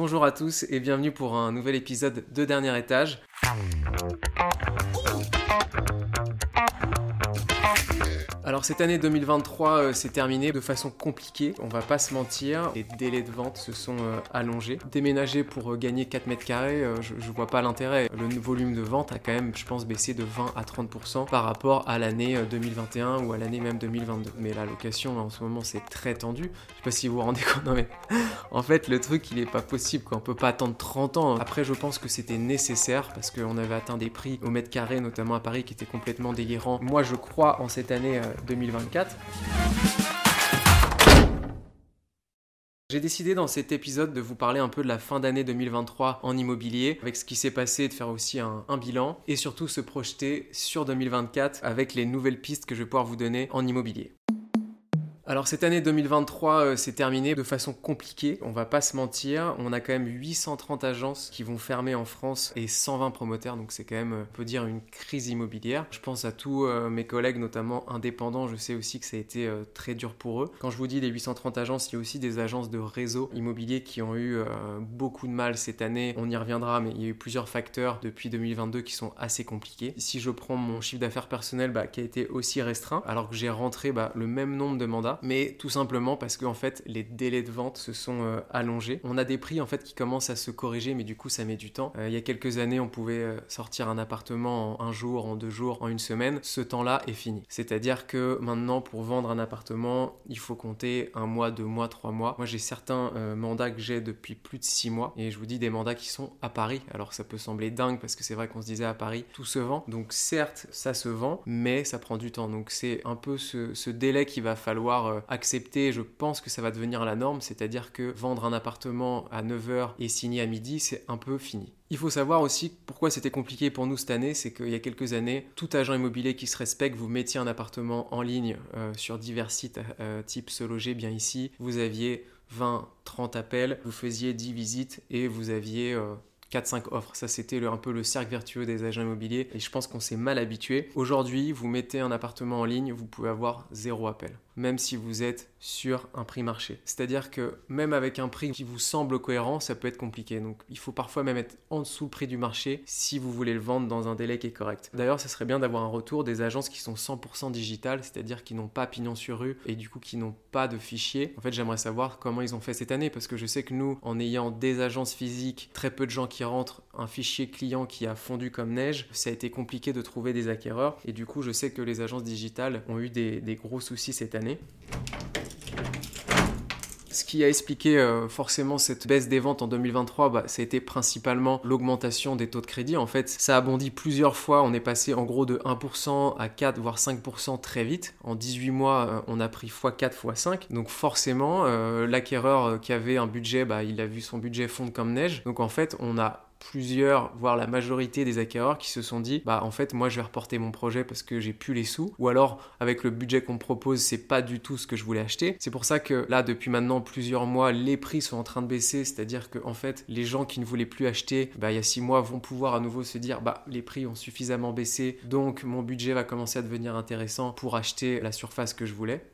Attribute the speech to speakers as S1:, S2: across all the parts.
S1: Bonjour à tous et bienvenue pour un nouvel épisode de Dernier Étage. Alors cette année 2023 euh, s'est terminée de façon compliquée, on va pas se mentir, les délais de vente se sont euh, allongés. Déménager pour euh, gagner 4 mètres carrés, je, je, vois pas l'intérêt. Le volume de vente a quand même, je pense, baissé de 20 à 30% par rapport à l'année 2021 ou à l'année même 2022. Mais la location en ce moment c'est très tendu. Je sais pas si vous vous rendez compte, non mais en fait le truc il est pas possible, qu'on peut pas attendre 30 ans. Après je pense que c'était nécessaire parce qu'on avait atteint des prix au mètre carré, notamment à Paris, qui étaient complètement délirants. Moi je crois en cette année 2024. J'ai décidé dans cet épisode de vous parler un peu de la fin d'année 2023 en immobilier, avec ce qui s'est passé, de faire aussi un, un, bilan et surtout se projeter sur 2024 avec les nouvelles pistes que je vais pouvoir vous donner en immobilier. Alors cette année 2023 euh, s'est terminée de façon compliquée, on va pas se mentir, on a quand même 830 agences qui vont fermer en France et 120 promoteurs, donc c'est quand même, euh, on peut dire, une crise immobilière. Je pense à tous euh, mes collègues, notamment indépendants, je sais aussi que ça a été très dur pour eux. Quand je vous dis les 830 agences, il y a aussi des agences de réseau immobilier qui ont eu beaucoup de mal cette année, on y reviendra, mais il y a eu plusieurs facteurs depuis 2022 qui sont assez compliqués. Si je prends mon chiffre d'affaires personnel bah, qui a été aussi restreint, alors que j'ai rentré bah, le même nombre de mandats, mais tout simplement parce que en fait les délais de vente se sont euh, allongés. On a des prix en fait qui commencent à se corriger, mais du coup ça met du temps. Euh, il y a quelques années, on pouvait euh, sortir un appartement en un jour, en deux jours, en une semaine. Ce temps-là est fini. C'est-à-dire que maintenant, pour vendre un appartement, il faut compter un mois, deux mois, trois mois. Moi, j'ai certains mandats que j'ai depuis plus de six mois, et je vous dis des mandats qui sont à Paris. Alors ça peut sembler dingue parce que c'est vrai qu'on se disait à Paris tout se vend. Donc certes, ça se vend, mais ça prend du temps. Donc c'est un peu ce, ce délai qu'il va falloir euh, accepter, je pense que ça va devenir la norme, c'est-à-dire que vendre un appartement à 9h et signer à midi, c'est un peu fini. Il faut savoir aussi pourquoi c'était compliqué pour nous cette année, c'est qu'il y a quelques années, tout agent immobilier qui se respecte, vous mettiez un appartement en ligne euh, sur divers sites euh, type se loger bien ici, vous aviez 20, 30 appels, vous faisiez 10 visites et vous aviez 4-5 offres. Ça, c'était un peu le cercle vertueux des agents immobiliers et je pense qu'on s'est mal habitué. Aujourd'hui, vous mettez un appartement en ligne, vous pouvez avoir zéro appel même si vous êtes sur un prix marché. C'est-à-dire que même avec un prix qui vous semble cohérent, ça peut être compliqué. Donc il faut parfois même être en dessous le prix du marché si vous voulez le vendre dans un délai qui est correct. D'ailleurs, ce serait bien d'avoir un retour des agences qui sont 100% digitales, c'est-à-dire qui n'ont pas pignon sur rue et du coup qui n'ont pas de fichiers. En fait, j'aimerais savoir comment ils ont fait cette année parce que je sais que nous, en ayant des agences physiques, très peu de gens qui rentrent, un fichier client qui a fondu comme neige, ça a été compliqué de trouver des acquéreurs. Et du coup, je sais que les agences digitales ont eu des gros soucis cette année ce qui a expliqué euh, forcément cette baisse des ventes en 2023, bah, ça été principalement l'augmentation des taux de crédit. En fait, ça a bondi plusieurs fois. On est passé en gros de 1% à 4 voire 5% très vite. En 18 mois, euh, on a pris x4, x5. Donc forcément, euh, l'acquéreur qui avait un budget, bah, il a vu son budget fondre comme neige. Donc en fait, on a plusieurs, voire la majorité des acquéreurs qui se sont dit bah en fait moi je vais reporter mon projet parce que j'ai plus les sous ou alors avec le budget qu'on me propose c'est pas du tout ce que je voulais acheter. C'est pour ça que là depuis maintenant plusieurs mois les prix sont en train de baisser, c'est-à-dire que en fait les gens qui ne voulaient plus acheter bah il y a six mois vont pouvoir à nouveau se dire bah les prix ont suffisamment baissé donc mon budget va commencer à devenir intéressant pour acheter la surface que je voulais.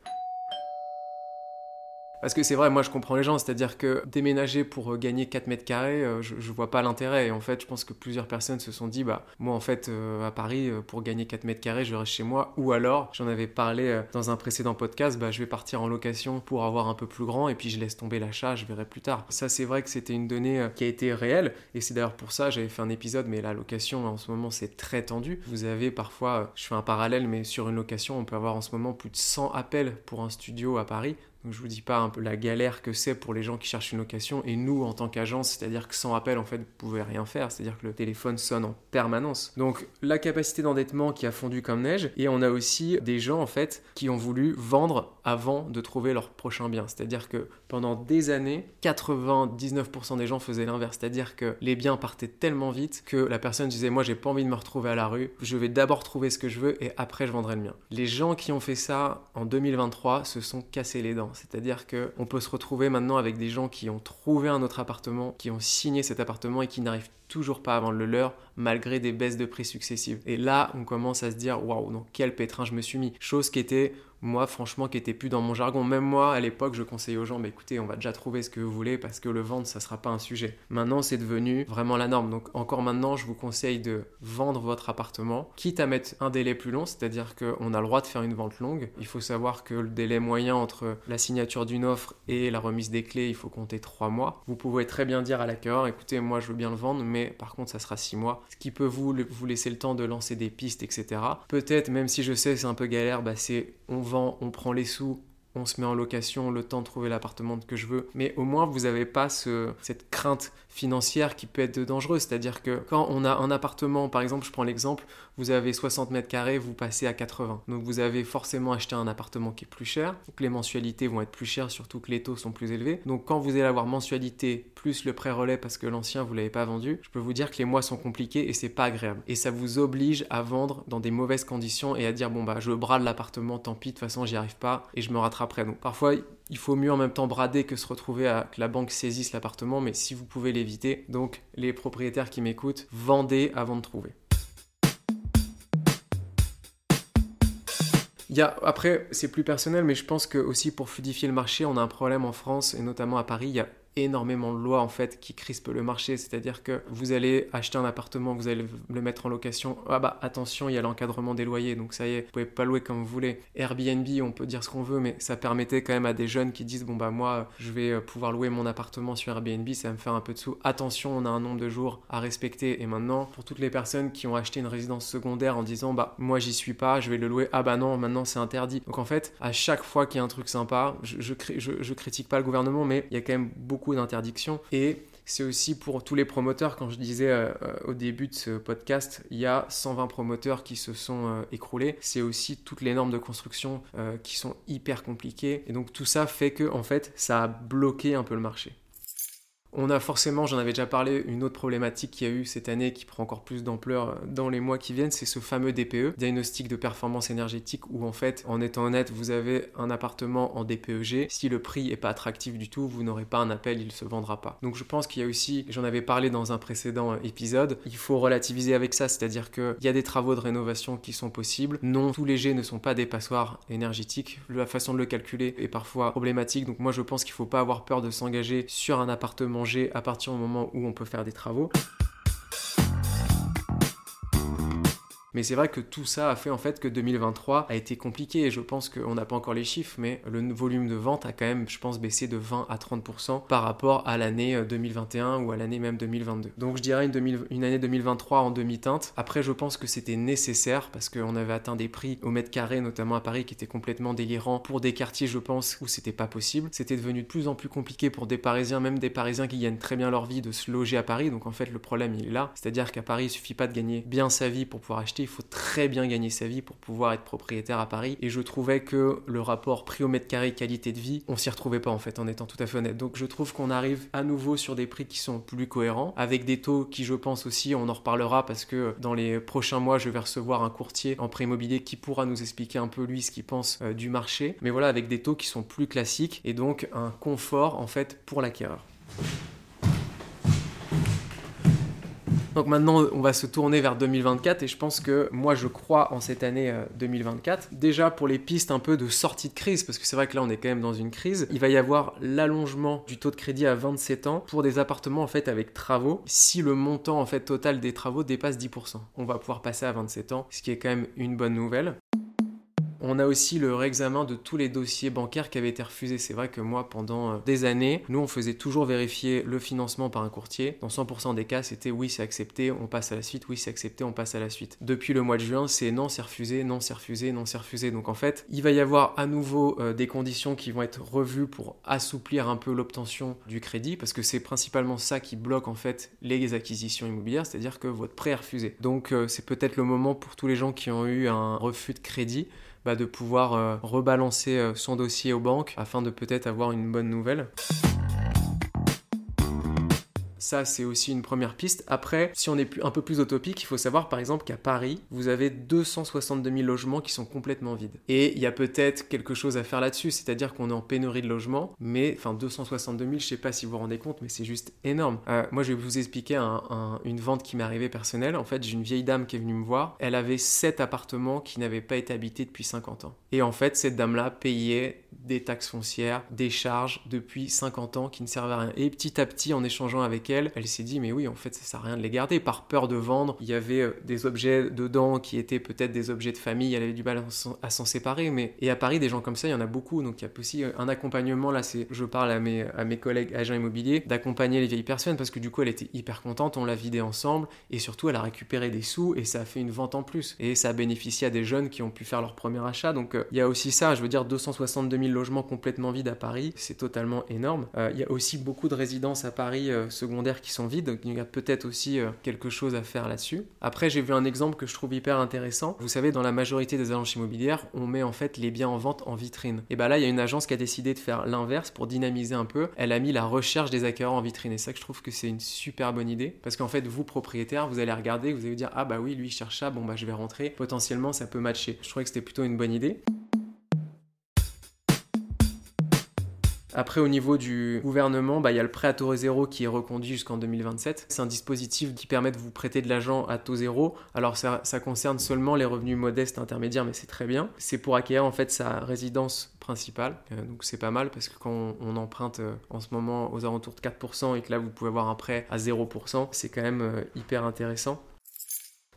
S1: Parce que c'est vrai, moi je comprends les gens, c'est-à-dire que déménager pour euh, gagner 4 mètres carrés, euh, je, je vois pas l'intérêt. Et en fait, je pense que plusieurs personnes se sont dit, bah moi en fait euh, à Paris, pour gagner 4 mètres carrés, je reste chez moi. Ou alors, j'en avais parlé dans un précédent podcast, bah je vais partir en location pour avoir un peu plus grand et puis je laisse tomber l'achat, je verrai plus tard. Ça c'est vrai que c'était une donnée qui a été réelle et c'est d'ailleurs pour ça j'avais fait un épisode, mais la location en ce moment c'est très tendu. Vous avez parfois, je fais un parallèle, mais sur une location, on peut avoir en ce moment plus de 100 appels pour un studio à Paris. Donc je vous dis pas un peu la galère que c'est pour les gens qui cherchent une location et nous en tant qu'agence, c'est-à-dire que sans appel en fait vous pouvez rien faire, c'est-à-dire que le téléphone sonne en permanence. Donc la capacité d'endettement qui a fondu comme neige et on a aussi des gens en fait qui ont voulu vendre avant de trouver leur prochain bien, c'est-à-dire que pendant des années, 99% des gens faisaient l'inverse, c'est-à-dire que les biens partaient tellement vite que la personne disait moi j'ai pas envie de me retrouver à la rue, je vais d'abord trouver ce que je veux et après je vendrai le mien. Les gens qui ont fait ça en 2023 se sont cassés les dents. C'est-à-dire qu'on peut se retrouver maintenant avec des gens qui ont trouvé un autre appartement, qui ont signé cet appartement et qui n'arrivent toujours pas à vendre le leur malgré des baisses de prix successives. Et là, on commence à se dire waouh, dans quel pétrin je me suis mis. Chose qui était moi franchement qui était plus dans mon jargon. Même moi à l'époque je conseillais aux gens, bah, écoutez on va déjà trouver ce que vous voulez parce que le vendre ça sera pas un sujet. Maintenant c'est devenu vraiment la norme. Donc encore maintenant je vous conseille de vendre votre appartement, quitte à mettre un délai plus long, c'est-à-dire qu'on a le droit de faire une vente longue. Il faut savoir que le délai moyen entre la signature d'une offre et la remise des clés, il faut compter trois mois. Vous pouvez très bien dire à l'acquéreur, écoutez moi je veux bien le vendre, mais par contre ça sera six mois, ce qui peut vous, vous laisser le temps de lancer des pistes, etc. Peut-être même si je sais c'est un peu galère, bah c'est on vend, on prend les sous, on se met en location, le temps de trouver l'appartement que je veux. Mais au moins, vous n'avez pas ce, cette crainte financière qui peut être dangereuse. C'est-à-dire que quand on a un appartement, par exemple, je prends l'exemple, vous avez 60 mètres carrés, vous passez à 80. Donc vous avez forcément acheté un appartement qui est plus cher. Donc les mensualités vont être plus chères, surtout que les taux sont plus élevés. Donc quand vous allez avoir mensualité plus le prêt relais parce que l'ancien vous l'avez pas vendu, je peux vous dire que les mois sont compliqués et c'est pas agréable. Et ça vous oblige à vendre dans des mauvaises conditions et à dire bon bah je brade l'appartement, tant pis, de toute façon j'y arrive pas et je me rattraperai. Donc parfois il faut mieux en même temps brader que se retrouver à que la banque saisisse l'appartement, mais si vous pouvez l'éviter, donc les propriétaires qui m'écoutent, vendez avant de trouver. Il y a, après, c'est plus personnel, mais je pense que aussi pour fluidifier le marché, on a un problème en France et notamment à Paris. Énormément de lois en fait qui crispent le marché. C'est-à-dire que vous allez acheter un appartement, vous allez le mettre en location. Ah bah attention, il y a l'encadrement des loyers, donc ça y est, vous pouvez pas louer comme vous voulez. Airbnb, on peut dire ce qu'on veut, mais ça permettait quand même à des jeunes qui disent bon bah moi je vais euh, pouvoir louer mon appartement sur Airbnb, ça va me faire un peu de sous. Attention, on a un nombre de jours à respecter. Et maintenant, pour toutes les personnes qui ont acheté une résidence secondaire en disant bah moi j'y suis pas, je vais le louer. Ah bah non, maintenant c'est interdit. Donc en fait, à chaque fois qu'il y a un truc sympa, je, je, je critique pas le gouvernement, mais il y a quand même beaucoup d'interdiction Et c'est aussi pour tous les promoteurs, quand je disais euh, euh, au début de ce podcast, il y a 120 promoteurs qui se sont euh, écroulés. C'est aussi toutes les normes de construction qui sont hyper compliquées. Et donc tout ça fait que, en fait, ça a bloqué un peu le marché. On a forcément, j'en avais déjà parlé, une autre problématique qu'il y a eu cette année qui prend encore plus d'ampleur dans les mois qui viennent, c'est ce fameux DPE, diagnostic de performance énergétique, où en fait, en étant honnête, vous avez un appartement en DPEG. Si le prix est pas attractif du tout, vous n'aurez pas un appel, il se vendra pas. Donc je pense qu'il y a aussi, j'en avais parlé dans un précédent euh, épisode, il faut relativiser avec ça, c'est-à-dire qu'il y a des travaux de rénovation qui sont possibles. Non, tous les G ne sont pas des passoires énergétiques. La façon de le calculer est parfois problématique. Donc moi je pense qu'il faut pas avoir peur de s'engager sur un appartement à partir du moment où on peut faire des travaux. Mais c'est vrai que tout ça a fait en fait que 2023 a été compliqué et je pense qu'on n'a pas encore les chiffres, mais le volume de vente a quand même, je pense, baissé de 20 à 30% par rapport à l'année 2021 euh, ou à l'année même 2022. Donc je dirais une, année 2023 en demi-teinte. Après, je pense que c'était nécessaire parce qu'on avait atteint des prix au mètre carré, notamment à Paris, qui étaient complètement délirants pour des quartiers, je pense, où c'était pas possible. C'était devenu de plus en plus compliqué pour des Parisiens, même des Parisiens qui gagnent très bien leur vie, de se loger à Paris. Donc en fait, le problème il est là. C'est-à-dire qu'à Paris, il suffit pas de gagner bien sa vie pour pouvoir acheter il faut très bien gagner sa vie pour pouvoir être propriétaire à Paris. Et je trouvais que le rapport prix au mètre carré qualité de vie, on s'y retrouvait pas en fait, en étant tout à fait honnête. Donc je trouve qu'on arrive à nouveau sur des prix qui sont plus cohérents, avec des taux qui, je pense aussi, on en reparlera parce que dans les prochains mois, je vais recevoir un courtier en prêt immobilier qui pourra nous expliquer un peu lui ce qu'il pense euh, du marché. Mais voilà, avec des taux qui sont plus classiques et donc un confort en fait pour l'acquéreur. Donc maintenant, on va se tourner vers 2024 et je pense que moi, je crois en cette année 2024. Euh, Déjà pour les pistes un peu de sortie de crise, parce que c'est vrai que là, on est quand même dans une crise, il va y avoir l'allongement du taux de crédit à 27 ans pour des appartements en fait avec travaux. Si le montant en fait total des travaux dépasse 10%, on va pouvoir passer à 27 ans, ce qui est quand même une bonne nouvelle. On a aussi le réexamen de tous les dossiers bancaires qui avaient été refusés. C'est vrai que moi, pendant euh, des années, nous, on faisait toujours vérifier le financement par un courtier. Dans 100% des cas, c'était oui, c'est accepté, on passe à la suite, oui, c'est accepté, on passe à la suite. Depuis le mois de juin, c'est non, c'est refusé, non, c'est refusé, non, c'est refusé. Donc en fait, il va y avoir à nouveau euh, des conditions qui vont être revues pour assouplir un peu l'obtention du crédit, parce que c'est principalement ça qui bloque en fait les acquisitions immobilières, c'est-à-dire que votre prêt est refusé. Donc euh, c'est peut-être le moment pour tous les gens qui ont eu un refus de crédit bah, de pouvoir euh, rebalancer euh, son dossier aux banques afin de peut-être avoir une bonne nouvelle. Ça, c'est aussi une première piste. Après, si on est un peu plus utopique, il faut savoir par exemple qu'à Paris, vous avez 262 000 logements qui sont complètement vides. Et il y a peut-être quelque chose à faire là-dessus, c'est-à-dire qu'on est en pénurie de logements, mais enfin 262 000, je sais pas si vous vous rendez compte, mais c'est juste énorme. Euh, moi, je vais vous expliquer une vente qui m'est arrivée personnelle. En fait, j'ai une vieille dame qui est venue me voir. Elle avait 7 appartements qui n'avaient pas été habités depuis 50 ans. Et en fait, cette dame-là payait des taxes foncières, des charges depuis 50 ans qui ne servent à rien. Et petit à petit, en échangeant avec elle, elle s'est dit, mais oui, en fait, ça sert à rien de les garder. Par peur de vendre, il y avait euh, des objets dedans qui étaient peut-être des objets de famille, elle avait du mal à s'en séparer. Mais... Et à Paris, des gens comme ça, il y en a beaucoup. Donc il y a aussi euh, un accompagnement, là, c'est, je parle à mes, à mes collègues agents immobiliers, d'accompagner les vieilles personnes parce que du coup, elle était hyper contente, on l'a vidé ensemble et surtout, elle a récupéré des sous et ça a fait une vente en plus. Et ça a bénéficié à des jeunes qui ont pu faire leur premier achat. Donc euh, il y a aussi ça, je veux dire, 262 000 logements complètement vides à Paris, c'est totalement énorme. Euh, il y a aussi beaucoup de résidences à Paris euh, secondaires qui sont vides, donc il y a peut-être aussi euh, quelque chose à faire là-dessus. Après, j'ai vu un exemple que je trouve hyper intéressant. Vous savez, dans la majorité des agences immobilières, on met en fait les biens en vente en vitrine. Et bien là, il y a une agence qui a décidé de faire l'inverse pour dynamiser un peu. Elle a mis la recherche des acquéreurs en vitrine. Et ça, je trouve que c'est une super bonne idée. Parce qu'en fait, vous, propriétaire, vous allez regarder, vous allez dire, ah bah oui, lui, cherche ça, bon bah je vais rentrer. Potentiellement, ça peut matcher. Je trouvais que c'était plutôt une bonne idée. Après, au niveau du gouvernement, bah, il y a le prêt à taux zéro qui est reconduit jusqu'en 2027. C'est un dispositif qui permet de vous prêter de l'argent à taux zéro. Alors, ça, concerne seulement les revenus modestes intermédiaires, mais c'est très bien. C'est pour acquérir en fait sa résidence principale. Euh, donc, c'est pas mal parce que quand on, emprunte euh, en ce moment aux alentours de 4% et que là, vous pouvez avoir un prêt à 0%, c'est quand même euh, hyper intéressant.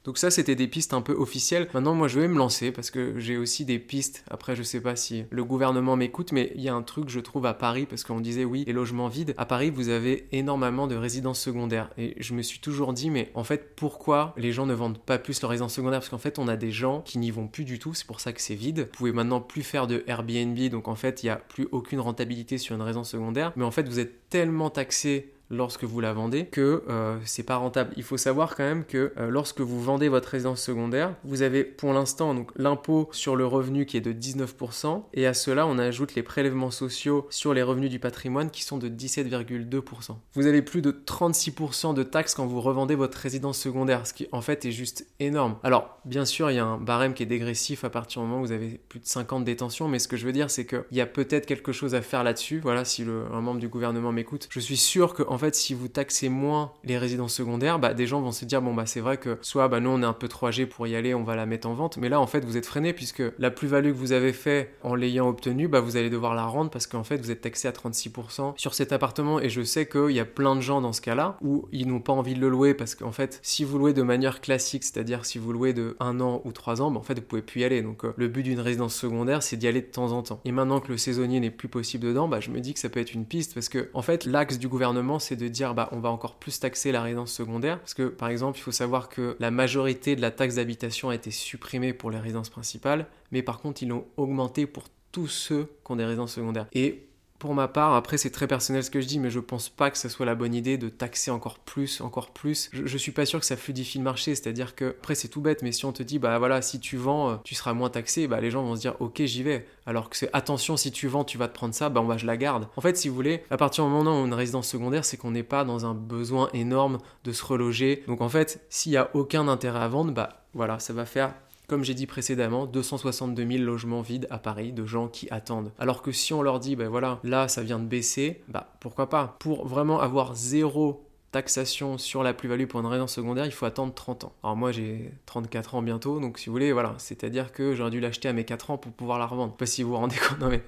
S1: Donc ça, c'était des pistes un peu officielles. Maintenant, moi, je vais me lancer parce que j'ai aussi des pistes. Après, je sais pas si le gouvernement m'écoute, mais il y a un truc, je trouve, à Paris, parce qu'on disait, oui, les logements vides. À Paris, vous avez énormément de résidences secondaires. Et je me suis toujours dit, mais en fait, pourquoi les gens ne vendent pas plus leur résidence secondaire Parce qu'en fait, on a des gens qui n'y vont plus du tout. C'est pour ça que c'est vide. Vous pouvez maintenant plus faire de Airbnb. Donc, en fait, il n'y a plus aucune rentabilité sur une résidence secondaire. Mais en fait, vous êtes tellement taxé lorsque vous la vendez que euh, c'est pas rentable. Il faut savoir quand même que euh, lorsque vous vendez votre résidence secondaire, vous avez pour l'instant l'impôt sur le revenu qui est de 19% et à cela on ajoute les prélèvements sociaux sur les revenus du patrimoine qui sont de 17,2%. Vous avez plus de 36% de taxes quand vous revendez votre résidence secondaire, ce qui en fait est juste énorme. Alors bien sûr il y a un barème qui est dégressif à partir du moment où vous avez plus de 50 détentions, mais ce que je veux dire c'est qu'il y a peut-être quelque chose à faire là-dessus. Voilà, si un membre du gouvernement m'écoute, je suis sûr que en fait, si vous taxez moins les résidences secondaires, bah, des gens vont se dire, bon, bah, c'est vrai que soit, bah, nous, on est un peu trop âgés pour y aller, on va la mettre en vente. Mais là, en fait, vous êtes freiné puisque la plus-value que vous avez fait en l'ayant obtenue, bah, vous allez devoir la rendre parce qu'en fait, vous êtes taxé à 36% sur cet appartement. Et je sais qu'il y a plein de gens dans ce cas-là où ils n'ont pas envie de le louer parce qu'en fait, si vous louez de manière classique, c'est-à-dire si vous louez de un an ou trois ans, bah, en fait, vous pouvez plus y aller. Donc, euh, le but d'une résidence secondaire, c'est d'y aller de temps en temps. Et maintenant que le saisonnier n'est plus possible dedans, bah, je me dis que ça peut être une piste parce que, en fait, l'axe du gouvernement, c'est de dire, bah, on va encore plus taxer la résidence secondaire. Parce que, par exemple, il faut savoir que la majorité de la taxe d'habitation a été supprimée pour les résidences principales, mais par contre, ils l'ont augmenté pour tous ceux qui ont des résidences secondaires. Et pour ma part, après c'est très personnel ce que je dis, mais je pense pas que ce soit la bonne idée de taxer encore plus, encore plus. Je, suis pas sûr que ça fluidifie le marché, c'est-à-dire que, après c'est tout bête, mais si on te dit, bah voilà, si tu vends, euh, tu seras moins taxé, bah les gens vont se dire, ok, j'y vais. Alors que c'est, attention, si tu vends, tu vas te prendre ça, bah on va, je la garde. En fait, si vous voulez, à partir du moment où on a une résidence secondaire, c'est qu'on n'est pas dans un besoin énorme de se reloger. Donc en fait, s'il y a aucun intérêt à vendre, bah voilà, ça va faire comme j'ai dit précédemment, 262 000 logements vides à Paris de gens qui attendent. Alors que si on leur dit, ben voilà, là ça vient de baisser, bah pourquoi pas? Pour vraiment avoir zéro taxation sur la plus-value pour une résidence secondaire, il faut attendre 30 ans. Alors moi j'ai 34 ans bientôt, donc si vous voulez, voilà, c'est-à-dire que j'aurais dû l'acheter à mes 4 ans pour pouvoir la revendre. Pas si vous vous rendez compte, non mais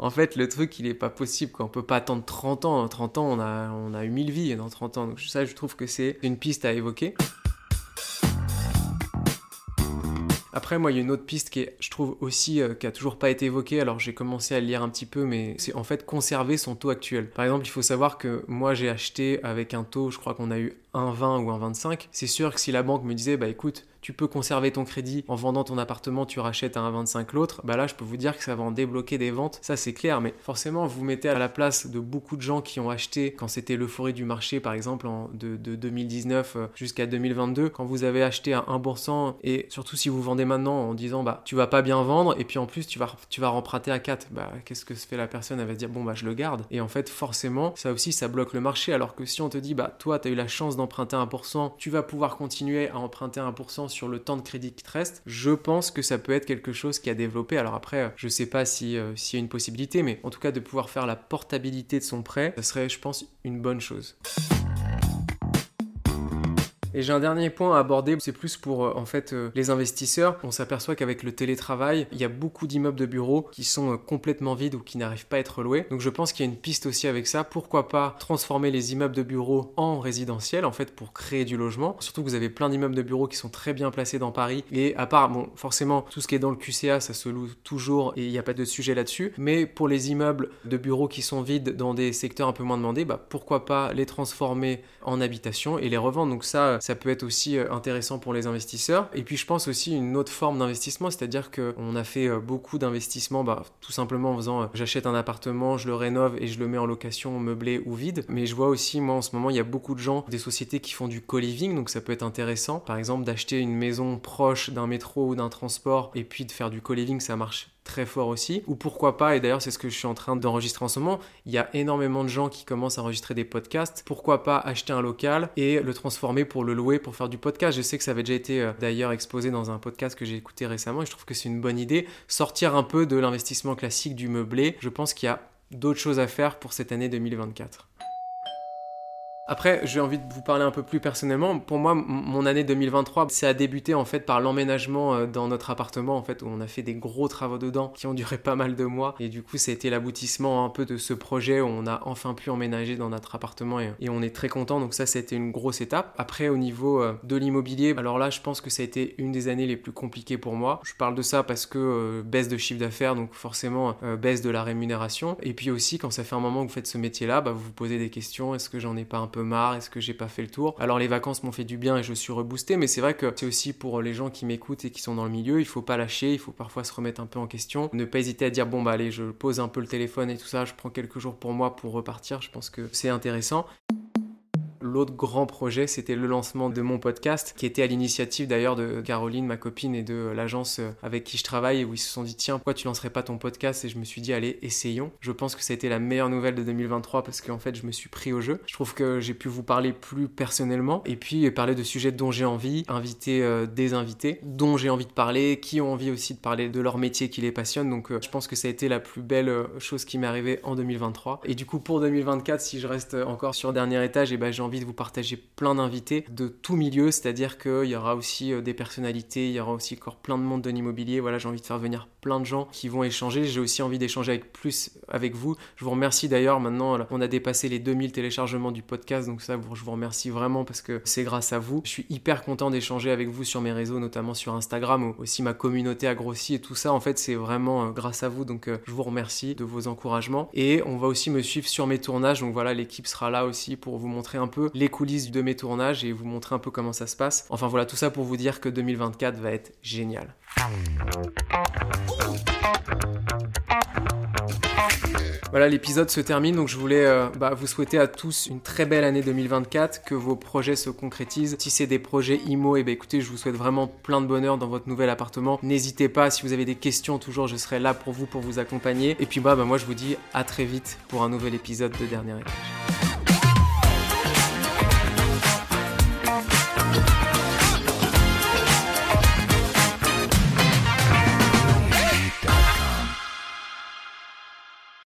S1: en fait le truc il est pas possible, quoi. on peut pas attendre 30 ans, 30 ans on a, on a eu 1000 vies dans 30 ans, donc ça je trouve que c'est une piste à évoquer. Après, moi, il y a une autre piste qui est, je trouve aussi, euh, qui a toujours pas été évoquée. Alors, j'ai commencé à le lire un petit peu, mais c'est en fait conserver son taux actuel. Par exemple, il faut savoir que moi, j'ai acheté avec un taux, je crois qu'on a eu 1,20 ou 1,25. C'est sûr que si la banque me disait, bah écoute, tu peux conserver ton crédit en vendant ton appartement, tu rachètes à 1,25 l'autre, bah là je peux vous dire que ça va en débloquer des ventes, ça c'est clair, mais forcément vous mettez à la place de beaucoup de gens qui ont acheté quand c'était l'euphorie du marché par exemple en, de, 2019 euh, jusqu'à 2022, quand vous avez acheté à 1% et surtout si vous vendez maintenant en disant bah tu vas pas bien vendre et puis en plus tu vas, tu vas remprunter à 4, bah qu'est-ce que se fait la personne? Elle va se dire bon bah je le garde. Et en fait forcément ça aussi ça bloque le marché. Alors que si on te dit bah toi tu as eu la chance d'emprunter 1%, tu vas pouvoir continuer à emprunter 1% sur le temps de crédit qui te reste, je pense que ça peut être quelque chose qui a développé. Alors après, je sais pas si euh, s'il y a une possibilité, mais en tout cas de pouvoir faire la portabilité de son prêt, ça serait, je pense, une bonne chose. Et j'ai un dernier point à aborder, c'est plus pour euh, en fait euh, les investisseurs. On s'aperçoit qu'avec le télétravail, il y a beaucoup d'immeubles de bureaux qui sont euh, complètement vides ou qui n'arrivent pas à être loués. Donc je pense qu'il y a une piste aussi avec ça. Pourquoi pas transformer les immeubles de bureaux en résidentiel en fait pour créer du logement. Surtout que vous avez plein d'immeubles de bureaux qui sont très bien placés dans Paris. Et à part, bon, forcément, tout ce qui est dans le QCA, ça se loue toujours et il n'y a pas de sujet là-dessus. Mais pour les immeubles de bureaux qui sont vides dans des secteurs un peu moins demandés, bah, pourquoi pas les transformer en habitation et les revendre. Donc ça, ça peut être aussi euh, intéressant pour les investisseurs. Et puis je pense aussi une autre forme d'investissement, c'est-à-dire qu'on a fait euh, beaucoup d'investissements, bah, tout simplement en faisant euh, j'achète un appartement, je le rénove et je le mets en location meublé ou vide. Mais je vois aussi, moi en ce moment, il y a beaucoup de gens, des sociétés qui font du co-living, donc ça peut être intéressant. Par exemple, d'acheter une maison proche d'un métro ou d'un transport et puis de faire du co-living, ça marche très fort aussi. Ou pourquoi pas, et d'ailleurs c'est ce que je suis en train d'enregistrer en ce moment, il y a énormément de gens qui commencent à enregistrer des podcasts. Pourquoi pas acheter un local et le transformer pour le louer pour faire du podcast Je sais que ça avait déjà été euh, d'ailleurs exposé dans un podcast que j'ai écouté récemment et je trouve que c'est une bonne idée. Sortir un peu de l'investissement classique du meublé, je pense qu'il y a d'autres choses à faire pour cette année 2024. Après, j'ai envie de vous parler un peu plus personnellement. Pour moi, mon année 2023, ça a débuté en fait par l'emménagement euh, dans notre appartement, en fait, où on a fait des gros travaux dedans qui ont duré pas mal de mois. Et du coup, ça a été l'aboutissement un peu de ce projet où on a enfin pu emménager dans notre appartement et, on est très content. Donc ça, c'était une grosse étape. Après, au niveau euh, de l'immobilier, alors là, je pense que ça a été une des années les plus compliquées pour moi. Je parle de ça parce que euh, baisse de chiffre d'affaires, donc forcément baisse de la rémunération. Et puis aussi, quand ça fait un moment que vous faites ce métier-là, bah, vous vous posez des questions. Est-ce que j'en ai pas un marre Est-ce que j'ai pas fait le tour? Alors les vacances m'ont fait du bien et je suis reboosté, mais c'est vrai que c'est aussi pour les gens qui m'écoutent et qui sont dans le milieu, il faut pas lâcher, il faut parfois se remettre un peu en question, ne pas hésiter à dire bon bah allez, je pose un peu le téléphone et tout ça, je prends quelques jours pour moi pour repartir, je pense que c'est intéressant. L'autre grand projet, c'était le lancement de mon podcast, qui était à l'initiative d'ailleurs de Caroline, ma copine, et de l'agence euh, avec qui je travaille, où ils se sont dit tiens, pourquoi tu lancerais pas ton podcast? Et je me suis dit allez, essayons. Je pense que ça a été la meilleure nouvelle de 2023 parce qu'en fait, je me suis pris au jeu. Je trouve que j'ai pu vous parler plus personnellement et puis parler de sujets dont j'ai envie, inviter euh, des invités dont j'ai envie de parler, qui ont envie aussi de parler de leur métier qui les passionne. Donc euh, je pense que ça a été la plus belle chose qui m'est arrivée en 2023. Et du coup, pour 2024, si je reste encore sur dernier étage, et eh ben j'ai envie de vous partager plein d'invités de tout milieu, c'est-à-dire qu'il y aura aussi euh, des personnalités, il y aura aussi encore plein de monde de l'immobilier. Voilà, j'ai envie de faire venir plein de gens qui vont échanger. J'ai aussi envie d'échanger avec plus avec vous. Je vous remercie d'ailleurs. Maintenant, on a dépassé les 2000 téléchargements du podcast, donc ça, je vous remercie vraiment parce que c'est grâce à vous. Je suis hyper content d'échanger avec vous sur mes réseaux, notamment sur Instagram, où aussi ma communauté a grossi et tout ça. En fait, c'est vraiment euh, grâce à vous. Donc, euh, je vous remercie de vos encouragements. Et on va aussi me suivre sur mes tournages. Donc voilà, l'équipe sera là aussi pour vous montrer un peu les coulisses de mes tournages et vous montrer un peu comment ça se passe. Enfin voilà, tout ça pour vous dire que 2024 va être génial. Voilà, l'épisode se termine, donc je voulais euh, bah, vous souhaiter à tous une très belle année 2024, que vos projets se concrétisent. Si c'est des projets IMO, et eh ben écoutez, je vous souhaite vraiment plein de bonheur dans votre nouvel appartement. N'hésitez pas, si vous avez des questions, toujours je serai là pour vous, pour vous accompagner. Et puis bah, bah moi je vous dis à très vite pour un nouvel épisode de Dernier Étage.